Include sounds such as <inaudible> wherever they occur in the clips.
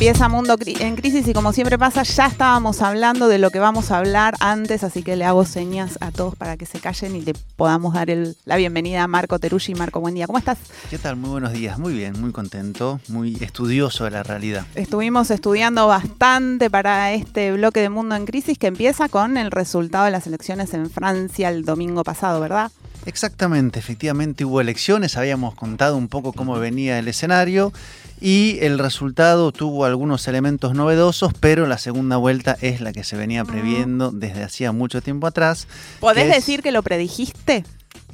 Empieza Mundo en Crisis y como siempre pasa, ya estábamos hablando de lo que vamos a hablar antes, así que le hago señas a todos para que se callen y le podamos dar la bienvenida a Marco Teruggi. Marco, buen día, ¿cómo estás? ¿Qué tal? Muy buenos días, muy bien, muy contento, muy estudioso de la realidad. Estuvimos estudiando bastante para este bloque de Mundo en Crisis que empieza con el resultado de las elecciones en Francia el domingo pasado, ¿verdad? Exactamente, efectivamente hubo elecciones, habíamos contado un poco cómo venía el escenario y el resultado tuvo algunos elementos novedosos, pero la segunda vuelta es la que se venía previendo desde hacía mucho tiempo atrás. ¿Podés decir que lo predijiste?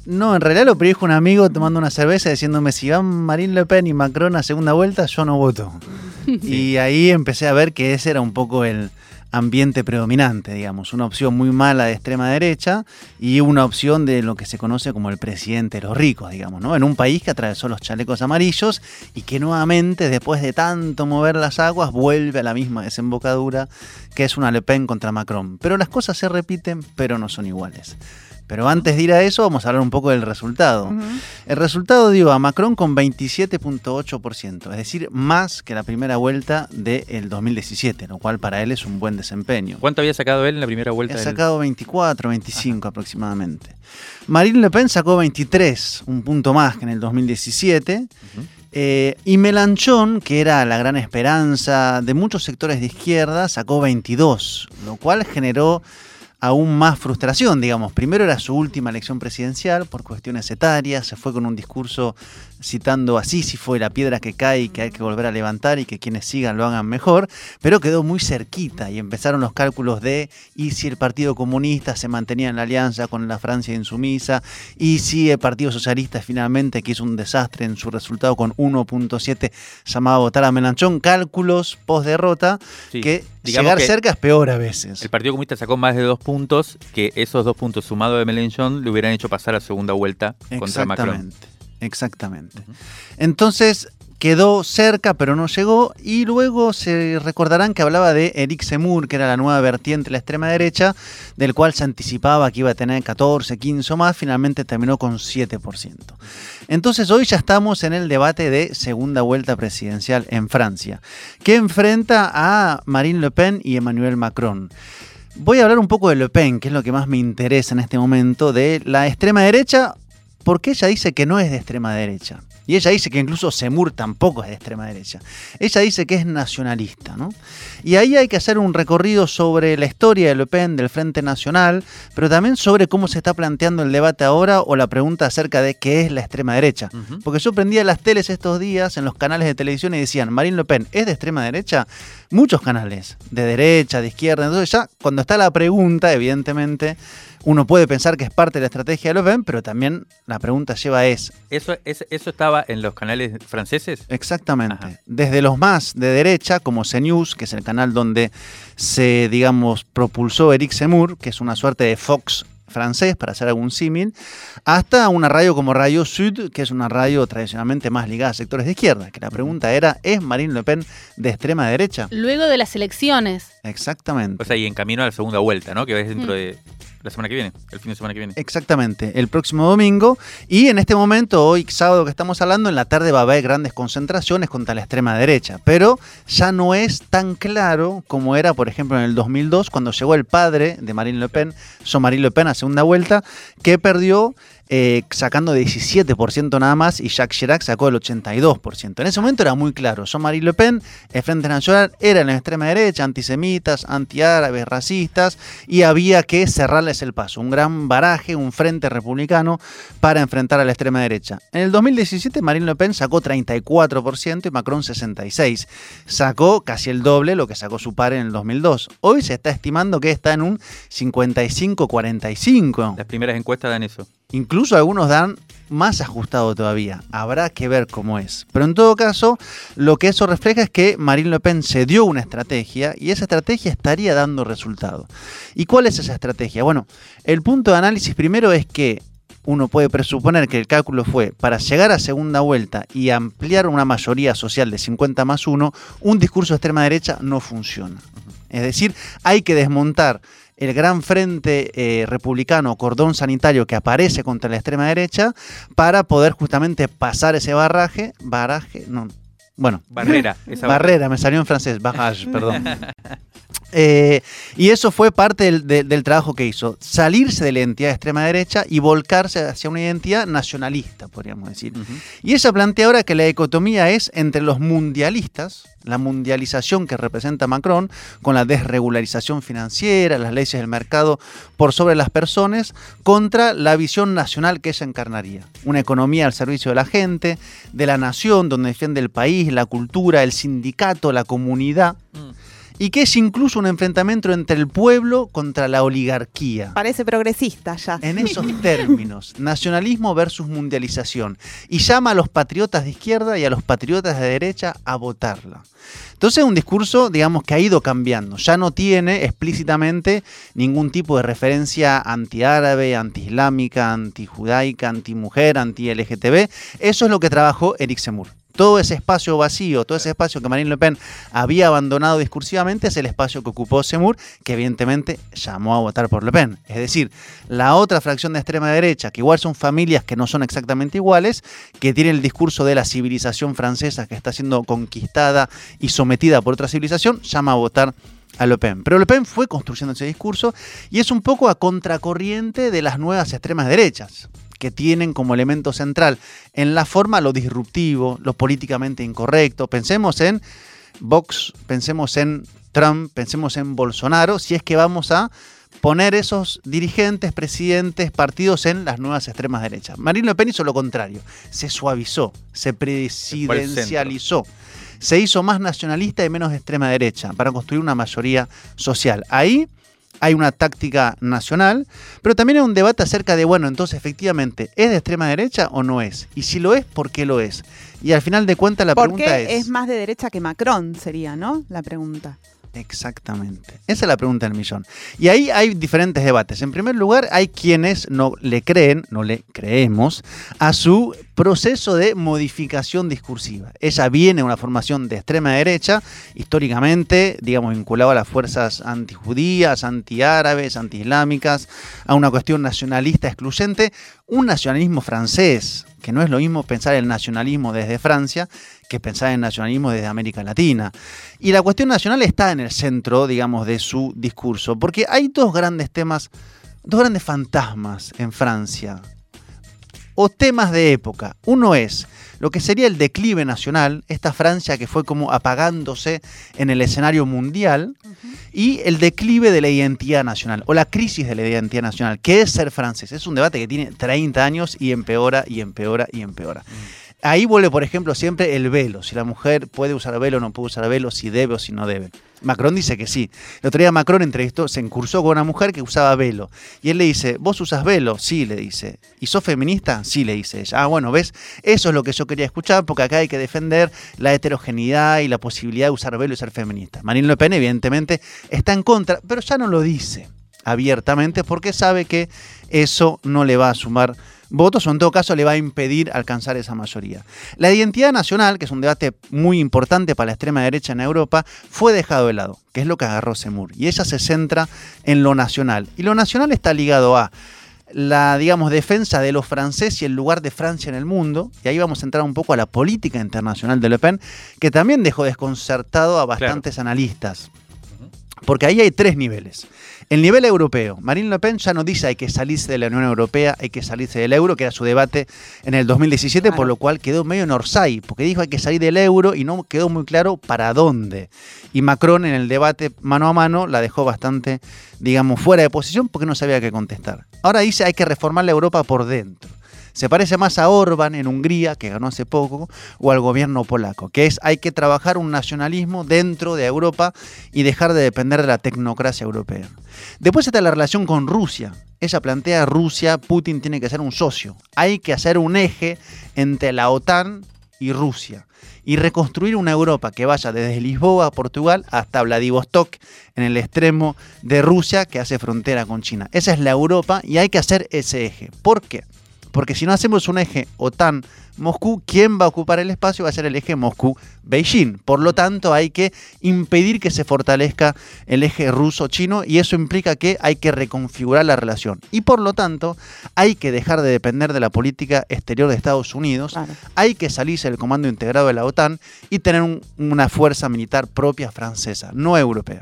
No, en realidad lo predijo un amigo tomando una cerveza diciéndome si van Marine Le Pen y Macron a segunda vuelta, yo no voto. <laughs> Y ahí empecé a ver que ese era un poco el, ambiente predominante, digamos, una opción muy mala de extrema derecha y una opción de lo que se conoce como el presidente de los ricos, digamos, ¿no? En un país que atravesó los chalecos amarillos y que nuevamente, después de tanto mover las aguas, vuelve a la misma desembocadura que es una Le Pen contra Macron. Pero las cosas se repiten, pero no son iguales. Pero antes de ir a eso, vamos a hablar un poco del resultado. El resultado dio a Macron con 27.8%, es decir, más que la primera vuelta del 2017, lo cual para él es un buen desempeño. ¿Cuánto había sacado él en la primera vuelta? Ha sacado 24, 25 aproximadamente. Marine Le Pen sacó 23, un punto más que en el 2017. Eh, y Melanchón, que era la gran esperanza de muchos sectores de izquierda, sacó 22, lo cual generó aún más frustración, digamos. Primero era su última elección presidencial por cuestiones etarias, se fue con un discurso citando así si fue la piedra que cae y que hay que volver a levantar y que quienes sigan lo hagan mejor, pero quedó muy cerquita y empezaron los cálculos de y si el Partido Comunista se mantenía en la alianza con la Francia insumisa y si el Partido Socialista finalmente, que hizo un desastre en su resultado con 1.7, llamaba a votar a Melanchón, cálculos post derrota que llegar cerca es peor a veces. El Partido Comunista sacó más de dos puntos, que esos dos puntos sumados de Melanchón le hubieran hecho pasar a segunda vuelta contra Macron. Exactamente. Entonces quedó cerca pero no llegó y luego se recordarán que hablaba de Eric Zemmour, que era la nueva vertiente de la extrema derecha, del cual se anticipaba que iba a tener 14, 15 o más, finalmente terminó con 7%. Entonces hoy ya estamos en el debate de segunda vuelta presidencial en Francia, que enfrenta a Marine Le Pen y Emmanuel Macron. Voy a hablar un poco de Le Pen, que es lo que más me interesa en este momento, de la extrema derecha porque ella dice que no es de extrema derecha. Y ella dice que incluso Semur tampoco es de extrema derecha. Ella dice que es nacionalista, ¿no? Y ahí hay que hacer un recorrido sobre la historia de Le Pen, del Frente Nacional, pero también sobre cómo se está planteando el debate ahora o la pregunta acerca de qué es la extrema derecha. Porque yo prendía las teles estos días en los canales de televisión y decían, Marine Le Pen, ¿es de extrema derecha? Muchos canales, de derecha, de izquierda. Entonces ya cuando está la pregunta, evidentemente uno puede pensar que es parte de la estrategia de Le Pen, pero también la pregunta lleva es... ¿Eso, eso estaba en los canales franceses? Exactamente. Desde los más de derecha, como CNews, que es el canal donde se, digamos, propulsó Eric Zemmour, que es una suerte de Fox francés, para hacer algún símil, hasta una radio como Radio Sud, que es una radio tradicionalmente más ligada a sectores de izquierda, que la pregunta era, ¿es Marine Le Pen de extrema derecha? Luego de las elecciones. Exactamente. O sea, y en camino a la segunda vuelta, ¿no? Que es dentro mm. de la semana que viene, el fin de semana que viene. Exactamente, el próximo domingo. Y en este momento, hoy sábado que estamos hablando, en la tarde va a haber grandes concentraciones contra la extrema derecha. Pero ya no es tan claro como era, por ejemplo, en el 2002, cuando llegó el padre de Marine Le Pen, son Marine Le Pen a segunda vuelta, que perdió eh, sacando 17% nada más y Jacques Chirac sacó el 82%. En ese momento era muy claro, Jean-Marie Le Pen, el Frente Nacional, era en la extrema derecha, antisemitas, antiárabes, racistas, y había que cerrarles el paso, un gran baraje, un frente republicano para enfrentar a la extrema derecha. En el 2017 Marine Le Pen sacó 34% y Macron 66%. Sacó casi el doble lo que sacó su padre en el 2002. Hoy se está estimando que está en un 55-45. Las primeras encuestas dan eso. Incluso algunos dan más ajustado todavía. Habrá que ver cómo es. Pero en todo caso, lo que eso refleja es que Marine Le Pen se dio una estrategia y esa estrategia estaría dando resultado. ¿Y cuál es esa estrategia? Bueno, el punto de análisis primero es que uno puede presuponer que el cálculo fue para llegar a segunda vuelta y ampliar una mayoría social de 50 más 1, un discurso de extrema derecha no funciona. Es decir, hay que desmontar el gran frente eh, republicano, cordón sanitario que aparece contra la extrema derecha, para poder justamente pasar ese barraje, barraje, no, bueno. Barrera. <laughs> barrera, me salió en francés, barrage, <laughs> perdón. Eh, y eso fue parte del, trabajo que hizo, salirse de la identidad de extrema derecha y volcarse hacia una identidad nacionalista, podríamos decir. Y ella plantea ahora que la dicotomía es entre los mundialistas, la mundialización que representa Macron, con la desregularización financiera, las leyes del mercado por sobre las personas, contra la visión nacional que ella encarnaría. Una economía al servicio de la gente, de la nación, donde defiende el país, la cultura, el sindicato, la comunidad. Mm y que es incluso un enfrentamiento entre el pueblo contra la oligarquía. Parece progresista ya. En esos términos, nacionalismo versus mundialización. Y llama a los patriotas de izquierda y a los patriotas de derecha a votarla. Entonces es un discurso, digamos, que ha ido cambiando. Ya no tiene explícitamente ningún tipo de referencia antiárabe, antiislámica, antijudaica, antimujer, anti-LGTB. Eso es lo que trabajó Eric Zemmour todo ese espacio vacío, todo ese espacio que Marine Le Pen había abandonado discursivamente, es el espacio que ocupó Semur, que evidentemente llamó a votar por Le Pen. Es decir, la otra fracción de extrema derecha, que igual son familias que no son exactamente iguales, que tiene el discurso de la civilización francesa que está siendo conquistada y sometida por otra civilización, llama a votar a Le Pen. Pero Le Pen fue construyendo ese discurso y es un poco a contracorriente de las nuevas extremas derechas que tienen como elemento central en la forma lo disruptivo, lo políticamente incorrecto. Pensemos en Vox, pensemos en Trump, pensemos en Bolsonaro, si es que vamos a poner esos dirigentes, presidentes, partidos en las nuevas extremas derechas. Marine Le Pen hizo lo contrario, se suavizó, se presidencializó, se hizo más nacionalista y menos extrema derecha para construir una mayoría social. Ahí hay una táctica nacional, pero también hay un debate acerca de, bueno, entonces efectivamente, ¿es de extrema derecha o no es? Y si lo es, ¿por qué lo es? Y al final de cuentas la pregunta es... es más de derecha que Macron, sería, ¿no? La pregunta. Exactamente. Esa es la pregunta del millón. Y ahí hay diferentes debates. En primer lugar, hay quienes no le creen, no le creemos, a su proceso de modificación discursiva. Ella viene de una formación de extrema derecha, históricamente, digamos, vinculada a las fuerzas antijudías, antiárabes, antiislámicas, a una cuestión nacionalista excluyente, un nacionalismo francés, que no es lo mismo pensar el nacionalismo desde Francia que pensar en nacionalismo desde América Latina. Y la cuestión nacional está en el centro, digamos, de su discurso, porque hay dos grandes temas, dos grandes fantasmas en Francia, o temas de época. Uno es lo que sería el declive nacional, esta Francia que fue como apagándose en el escenario mundial, y el declive de la identidad nacional, o la crisis de la identidad nacional, que es ser francés. Es un debate que tiene 30 años y empeora y empeora y empeora. Mm. Ahí vuelve, por ejemplo, siempre el velo. Si la mujer puede usar velo o no puede usar velo, si debe o si no debe. Macron dice que sí. El otro día Macron entrevistó, se encursó con una mujer que usaba velo. Y él le dice, ¿vos usas velo? Sí, le dice. ¿Y sos feminista? Sí, le dice ella. Ah, bueno, ¿ves? Eso es lo que yo quería escuchar porque acá hay que defender la heterogeneidad y la posibilidad de usar velo y ser feminista. Marine Le Pen, evidentemente, está en contra, pero ya no lo dice abiertamente porque sabe que eso no le va a sumar votos o en todo caso le va a impedir alcanzar esa mayoría. La identidad nacional, que es un debate muy importante para la extrema derecha en Europa, fue dejado de lado, que es lo que agarró Semur. Y ella se centra en lo nacional. Y lo nacional está ligado a la, digamos, defensa de los franceses y el lugar de Francia en el mundo, y ahí vamos a entrar un poco a la política internacional de Le Pen, que también dejó desconcertado a bastantes analistas. Porque ahí hay tres niveles. El nivel europeo. Marine Le Pen ya no dice hay que salirse de la Unión Europea, hay que salirse del euro, que era su debate en el 2017, por lo cual quedó medio en Orsay, porque dijo hay que salir del euro y no quedó muy claro para dónde. Y Macron en el debate mano a mano la dejó bastante, digamos, fuera de posición porque no sabía qué contestar. Ahora dice hay que reformar la Europa por dentro Se parece más a Orban en Hungría, que ganó hace poco, o al gobierno polaco, que es hay que trabajar un nacionalismo dentro de Europa y dejar de depender de la tecnocracia europea. Después está la relación con Rusia. Ella plantea Rusia, Putin tiene que ser un socio. Hay que hacer un eje entre la OTAN y Rusia y reconstruir una Europa que vaya desde Lisboa, Portugal, hasta Vladivostok, en el extremo de Rusia que hace frontera con China. Esa es la Europa y hay que hacer ese eje. ¿Por qué? Porque si no hacemos un eje OTAN Moscú, ¿quién va a ocupar el espacio? Va a ser el eje Moscú-Beijing. Por lo tanto, hay que impedir que se fortalezca el eje ruso-chino y eso implica que hay que reconfigurar la relación. Y por lo tanto, hay que dejar de depender de la política exterior de Estados Unidos, hay que salirse del comando integrado de la OTAN y tener una fuerza militar propia francesa, no europea.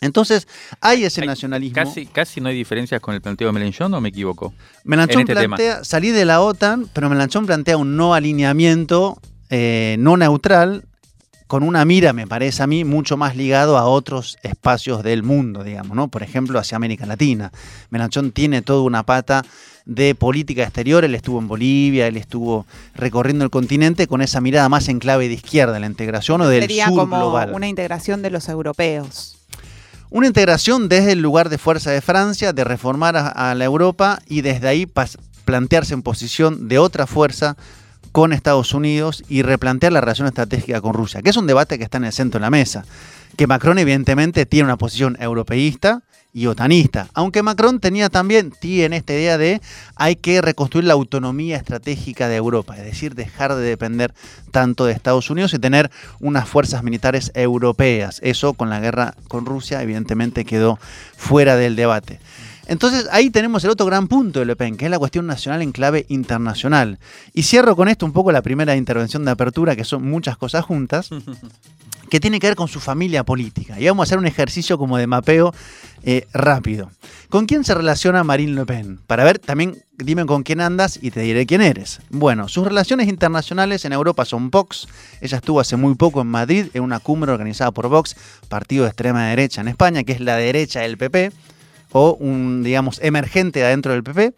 Entonces, hay ese nacionalismo. Casi, casi no hay diferencias con el planteo de Melanchón, ¿o me equivoco? Melanchón este plantea salir de la OTAN, pero Melanchón plantea un no alineamiento eh, no neutral, con una mira, me parece a mí, mucho más ligado a otros espacios del mundo, digamos, ¿no? Por ejemplo, hacia América Latina. Melanchón tiene toda una pata de política exterior, él estuvo en Bolivia, él estuvo recorriendo el continente con esa mirada más en clave de izquierda, la integración o del Sería sur como una integración de los europeos. Una integración desde el lugar de fuerza de Francia, de reformar a, la Europa y desde ahí plantearse en posición de otra fuerza con Estados Unidos y replantear la relación estratégica con Rusia, que es un debate que está en el centro de la mesa. Que Macron evidentemente tiene una posición europeísta, y otanista. Aunque Macron tenía también, tiene esta idea de hay que reconstruir la autonomía estratégica de Europa, es decir, dejar de depender tanto de Estados Unidos y tener unas fuerzas militares europeas. Eso con la guerra con Rusia evidentemente quedó fuera del debate. Entonces ahí tenemos el otro gran punto de Le Pen, que es la cuestión nacional en clave internacional. Y cierro con esto un poco la primera intervención de apertura, que son muchas cosas juntas. <laughs> que tiene que ver con su familia política. Y vamos a hacer un ejercicio como de mapeo eh, rápido. ¿Con quién se relaciona Marine Le Pen? Para ver, también dime con quién andas y te diré quién eres. Bueno, sus relaciones internacionales en Europa son Vox. Ella estuvo hace muy poco en Madrid en una cumbre organizada por Vox, partido de extrema derecha en España, que es la derecha del PP, o un, digamos, emergente adentro del PP.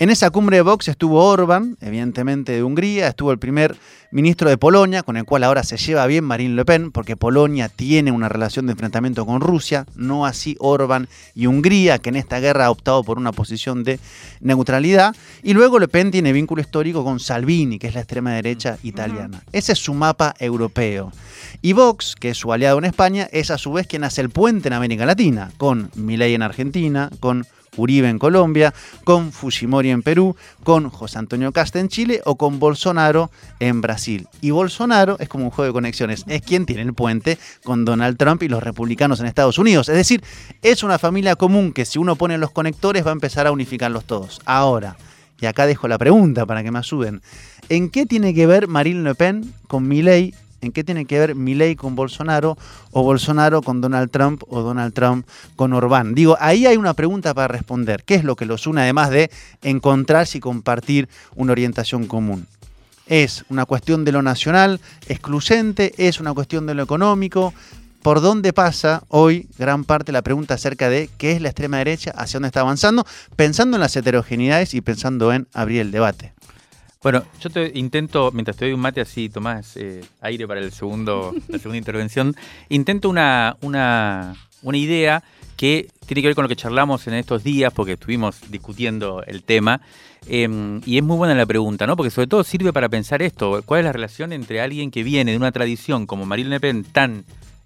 En esa cumbre de Vox estuvo Orban, evidentemente de Hungría, estuvo el primer ministro de Polonia, con el cual ahora se lleva bien Marine Le Pen, porque Polonia tiene una relación de enfrentamiento con Rusia, no así Orban y Hungría, que en esta guerra ha optado por una posición de neutralidad. Y luego Le Pen tiene vínculo histórico con Salvini, que es la extrema derecha italiana. Ese es su mapa europeo. Y Vox, que es su aliado en España, es a su vez quien hace el puente en América Latina, con Milei en Argentina, con Uribe en Colombia, con Fujimori en Perú, con José Antonio Casta en Chile o con Bolsonaro en Brasil. Y Bolsonaro es como un juego de conexiones, es quien tiene el puente con Donald Trump y los republicanos en Estados Unidos. Es decir, es una familia común que si uno pone los conectores va a empezar a unificarlos todos. Ahora, y acá dejo la pregunta para que me ayuden, ¿en qué tiene que ver Marine Le Pen con Milley en qué tiene que ver Milei con Bolsonaro o Bolsonaro con Donald Trump o Donald Trump con Orbán. Digo, ahí hay una pregunta para responder. ¿Qué es lo que los une además de encontrarse y compartir una orientación común? ¿Es una cuestión de lo nacional excluyente? ¿Es una cuestión de lo económico? ¿Por dónde pasa hoy gran parte la pregunta acerca de qué es la extrema derecha, hacia dónde está avanzando, pensando en las heterogeneidades y pensando en abrir el debate? Bueno, yo te intento, mientras te doy un mate así, tomás eh, aire para el segundo, la <laughs> segunda intervención, intento una, una, una idea que tiene que ver con lo que charlamos en estos días, porque estuvimos discutiendo el tema. Em, y es muy buena la pregunta, ¿no? Porque sobre todo sirve para pensar esto: ¿cuál es la relación entre alguien que viene de una tradición como Marine Le Pen tan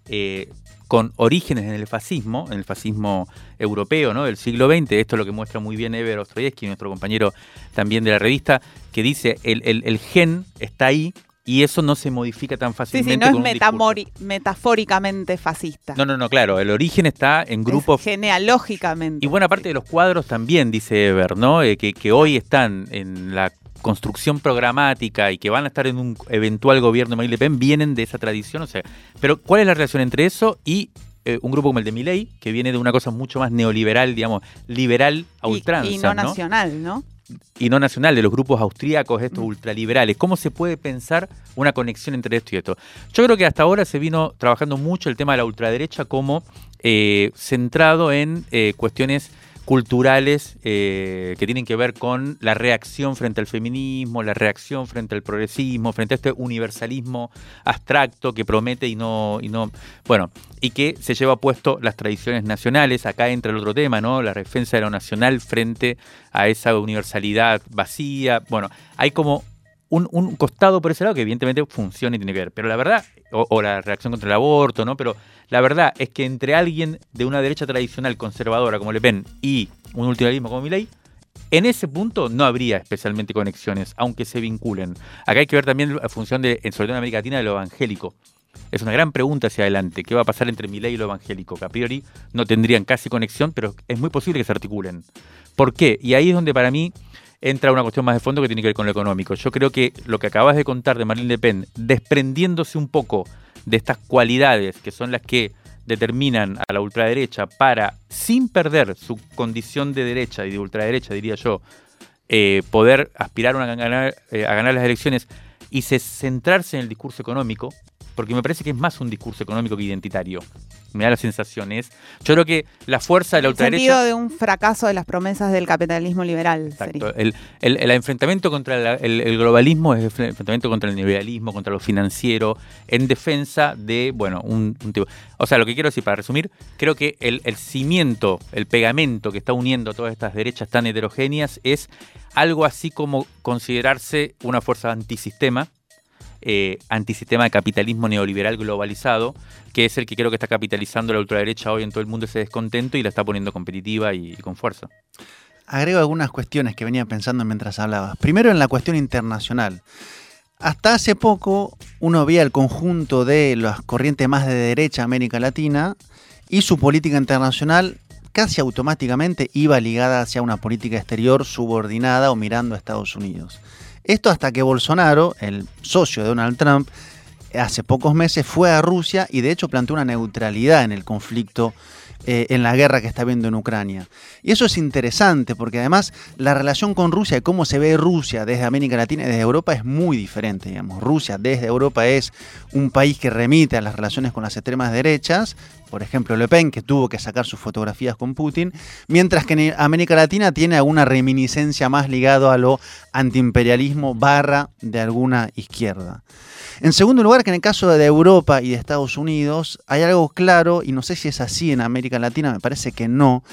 eh, con orígenes en el fascismo, en el fascismo europeo ¿no? del siglo XX. Esto es lo que muestra muy bien Eber Ostroyevsky, nuestro compañero también de la revista, que dice el, el, gen está ahí y eso no se modifica tan fácilmente. Sí, sí, no es metafóricamente fascista. No, no, no, claro, el origen está en grupos... genealógicamente. Y buena parte de los cuadros también, dice Eber, ¿no? Eh, que, que hoy están en la construcción programática y que van a estar en un eventual gobierno de Marine Le Pen vienen de esa tradición. O sea, pero ¿cuál es la relación entre eso y eh, un grupo como el de Milley, que viene de una cosa mucho más neoliberal, digamos, liberal a ultranza? Y, no, nacional, ¿no? Y no nacional, de los grupos austríacos, estos mm. ultraliberales. ¿Cómo se puede pensar una conexión entre esto y esto? Yo creo que hasta ahora se vino trabajando mucho el tema de la ultraderecha como eh, centrado en eh, cuestiones culturales eh, que tienen que ver con la reacción frente al feminismo, la reacción frente al progresismo, frente a este universalismo abstracto que promete y no, y no, bueno, y que se lleva puesto las tradiciones nacionales. Acá entra el otro tema, ¿no? La defensa de lo nacional frente a esa universalidad vacía. Bueno, hay como un, costado por ese lado que evidentemente funciona y tiene que ver. Pero la verdad, o, la reacción contra el aborto, ¿no? Pero la verdad es que entre alguien de una derecha tradicional conservadora como Le Pen y un ultimarismo como Milley, en ese punto no habría especialmente conexiones, aunque se vinculen. Acá hay que ver también la función de, sobre en América Latina, de lo evangélico. Es una gran pregunta hacia adelante. ¿Qué va a pasar entre Milley y lo evangélico? Que a priori no tendrían casi conexión, pero es muy posible que se articulen. ¿Por qué? Y ahí es donde para mí entra una cuestión más de fondo que tiene que ver con lo económico. Yo creo que lo que acabas de contar de Marine Le Pen, desprendiéndose un poco de estas cualidades que son las que determinan a la ultraderecha para, sin perder su condición de derecha y de ultraderecha, diría yo, eh, poder aspirar a ganar, eh, a ganar las elecciones y se centrarse en el discurso económico, porque me parece que es más un discurso económico que identitario. Me da la sensación, es, yo creo que la fuerza de la ultraderecha... El sentido de un fracaso de las promesas del capitalismo liberal. Exacto. El, enfrentamiento contra el, globalismo es el enfrentamiento contra el liberalismo, contra lo financiero, en defensa de, bueno, un, tipo... O sea, lo que quiero decir, para resumir, creo que el, el cimiento, el pegamento que está uniendo todas estas derechas tan heterogéneas es algo así como considerarse una fuerza antisistema, eh, antisistema de capitalismo neoliberal globalizado, que es el que creo que está capitalizando la ultraderecha hoy en todo el mundo ese descontento y la está poniendo competitiva y, con fuerza. Agrego algunas cuestiones que venía pensando mientras hablabas. Primero en la cuestión internacional. Hasta hace poco uno veía el conjunto de las corrientes más de derecha América Latina y su política internacional casi automáticamente iba ligada hacia una política exterior subordinada o mirando a Estados Unidos. Esto hasta que Bolsonaro, el socio de Donald Trump, hace pocos meses fue a Rusia y de hecho planteó una neutralidad en el conflicto eh, en la guerra que está viendo en Ucrania. Y eso es interesante porque además la relación con Rusia y cómo se ve Rusia desde América Latina y desde Europa es muy diferente. Digamos. Rusia desde Europa es un país que remite a las relaciones con las extremas derechas, por ejemplo Le Pen, que tuvo que sacar sus fotografías con Putin, mientras que en América Latina tiene alguna reminiscencia más ligado a lo antiimperialismo barra de alguna izquierda. En segundo lugar, que en el caso de Europa y de Estados Unidos hay algo claro, y no sé si es así en América Latina, me parece que no,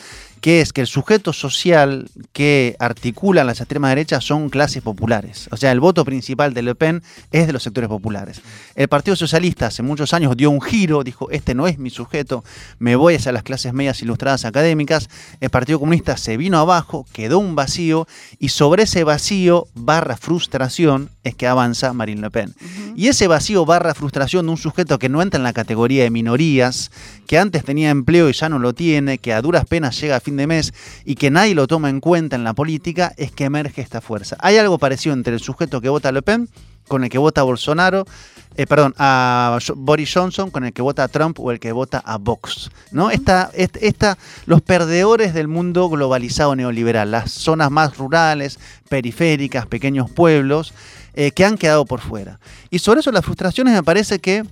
que es que el sujeto social que articula las extremas derechas son clases populares. O sea, el voto principal de Le Pen es de los sectores populares. El Partido Socialista hace muchos años dio un giro, dijo, este no es mi sujeto, me voy hacia las clases medias ilustradas académicas. El Partido Comunista se vino abajo, quedó un vacío, y sobre ese vacío barra frustración es que avanza Marine Le Pen. Y ese vacío barra frustración de un sujeto que no entra en la categoría de minorías, que antes tenía empleo y ya no lo tiene, que a duras penas llega a fin de mes y que nadie lo toma en cuenta en la política, es que emerge esta fuerza. Hay algo parecido entre el sujeto que vota Le Pen con el que vota Bolsonaro, eh, perdón, a Boris Johnson con el que vota a Trump o el que vota a Vox. ¿no? Esta, esta, los perdedores del mundo globalizado neoliberal, las zonas más rurales, periféricas, pequeños pueblos, eh, que han quedado por fuera. Y sobre eso las frustraciones me parece que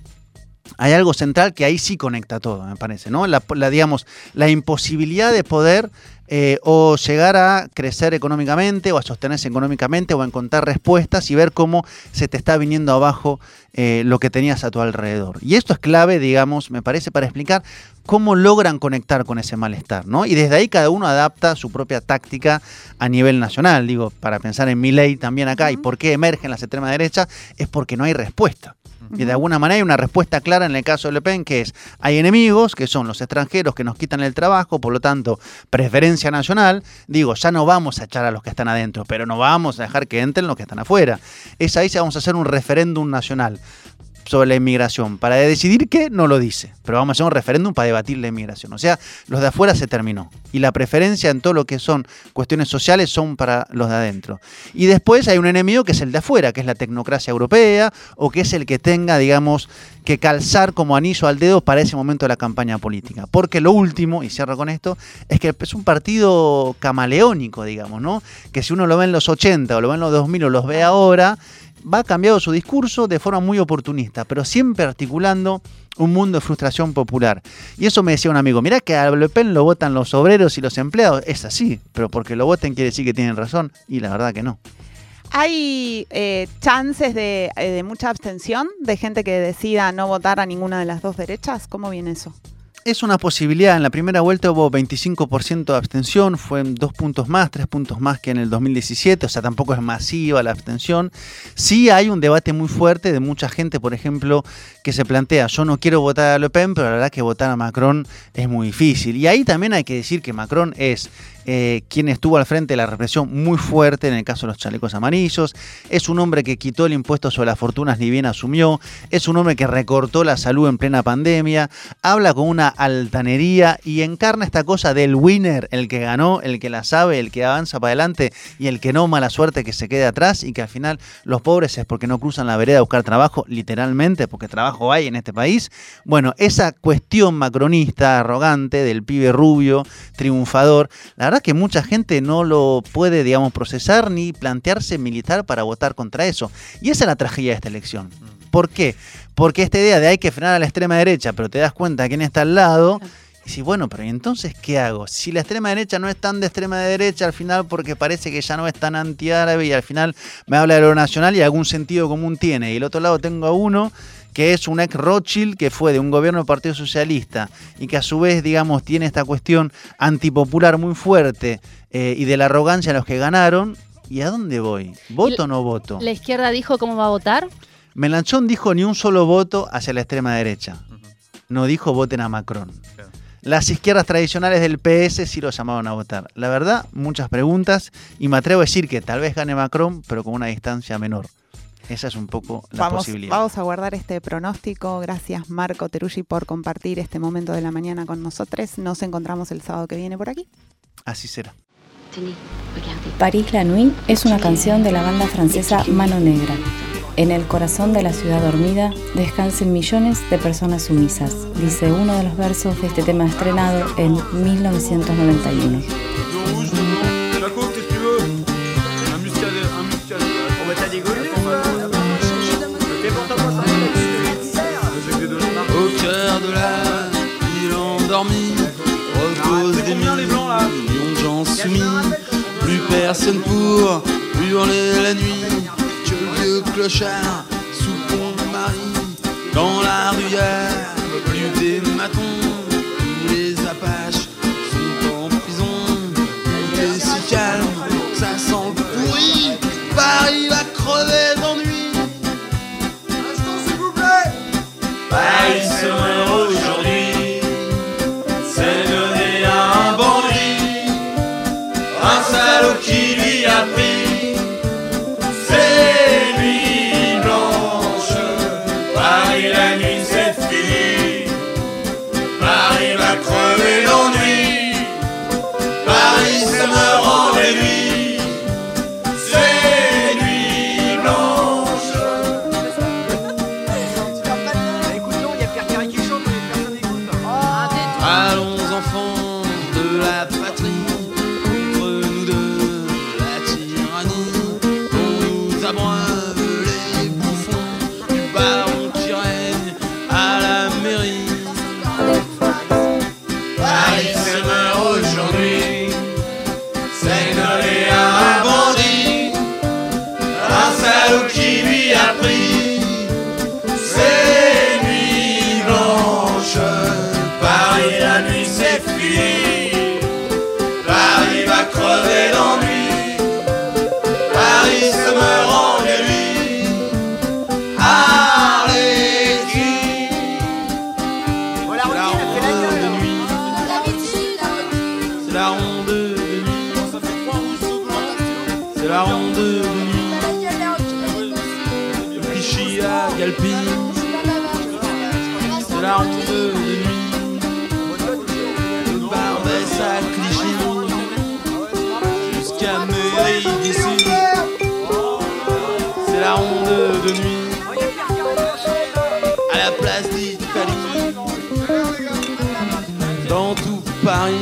hay algo central que ahí sí conecta todo, me parece, ¿no? La, digamos, la imposibilidad de poder eh, o llegar a crecer económicamente o a sostenerse económicamente o a encontrar respuestas y ver cómo se te está viniendo abajo eh, lo que tenías a tu alrededor. Y esto es clave, digamos, me parece, para explicar cómo logran conectar con ese malestar, ¿no? Y desde ahí cada uno adapta su propia táctica a nivel nacional. Digo, para pensar en mi ley también acá y por qué emergen las extremas derechas, es porque no hay respuesta. Y de alguna manera hay una respuesta clara en el caso de Le Pen, que es, hay enemigos, que son los extranjeros que nos quitan el trabajo, por lo tanto, preferencia nacional. Digo, ya no vamos a echar a los que están adentro, pero no vamos a dejar que entren los que están afuera. Es ahí si vamos a hacer un referéndum nacional sobre la inmigración. Para decidir qué, no lo dice, pero vamos a hacer un referéndum para debatir la inmigración. O sea, los de afuera se terminó. Y la preferencia en todo lo que son cuestiones sociales son para los de adentro. Y después hay un enemigo que es el de afuera, que es la tecnocracia europea, o que es el que tenga, digamos, que calzar como anillo al dedo para ese momento de la campaña política. Porque lo último, y cierro con esto, es que es un partido camaleónico, digamos, ¿no? Que si uno lo ve en los 80 o lo ve en los 2000 o los ve ahora, va cambiando su discurso de forma muy oportunista, pero siempre articulando un mundo de frustración popular. Y eso me decía un amigo, mirá que a Le Pen lo votan los obreros y los empleados. Es así, pero porque lo voten quiere decir que tienen razón. Y la verdad que no. ¿Hay eh, chances de, eh, de mucha abstención de gente que decida no votar a ninguna de las dos derechas? ¿Cómo viene eso? Es una posibilidad. En la primera vuelta hubo 25% de abstención, fue dos puntos más, tres puntos más que en el 2017, o sea, tampoco es masiva la abstención. Sí hay un debate muy fuerte de mucha gente, por ejemplo, que se plantea, yo no quiero votar a Le Pen, pero la verdad que votar a Macron es muy difícil. Y ahí también hay que decir que Macron es eh, quien estuvo al frente de la represión muy fuerte en el caso de los chalecos amarillos, es un hombre que quitó el impuesto sobre las fortunas ni bien asumió, es un hombre que recortó la salud en plena pandemia, habla con una altanería y encarna esta cosa del winner, el que ganó, el que la sabe, el que avanza para adelante y el que no mala suerte que se quede atrás y que al final los pobres es porque no cruzan la vereda a buscar trabajo, literalmente, porque trabajo hay en este país. Bueno, esa cuestión macronista, arrogante, del pibe rubio, triunfador, la verdad que mucha gente no lo puede, digamos, procesar ni plantearse militar para votar contra eso. Y esa es la tragedia de esta elección. ¿Por qué? Porque esta idea de hay que frenar a la extrema derecha, pero te das cuenta de quién está al lado. Y si, bueno, pero entonces qué hago? Si la extrema derecha no es tan de extrema derecha al final porque parece que ya no es tan antiárabe y al final me habla de lo nacional y algún sentido común tiene. Y el otro lado tengo a uno que es un ex Rothschild que fue de un gobierno del Partido Socialista y que a su vez, digamos, tiene esta cuestión antipopular muy fuerte eh, y de la arrogancia a los que ganaron. ¿Y a dónde voy? ¿Voto o no voto? ¿La izquierda dijo cómo va a votar? Melanchón dijo ni un solo voto hacia la extrema derecha. No dijo voten a Macron. Las izquierdas tradicionales del PS sí lo llamaban a votar. La verdad, muchas preguntas y me atrevo a decir que tal vez gane Macron, pero con una distancia menor. Esa es un poco la vamos, posibilidad. Vamos a guardar este pronóstico. Gracias Marco Teruggi por compartir este momento de la mañana con nosotros. Nos encontramos el sábado que viene por aquí. Así será. París la Nuit es una canción de la banda francesa Mano Negra. En el corazón de la ciudad dormida descansen millones de personas sumisas, dice uno de los versos de este tema estrenado en 1991. Endormie repose des millions de gens soumis. Plus personne pour hurler la nuit que le vieux clochard sous Pont-Marie. Dans la rue, plus des matons, tous les apaches sont en prison. Il est si calme, ça sent pássaro que lhe abriu. La ronde de nuit, à la place d'Italie, dans tout Paris,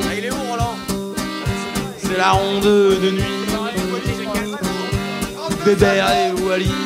c'est la ronde de nuit, Bébert et Wally,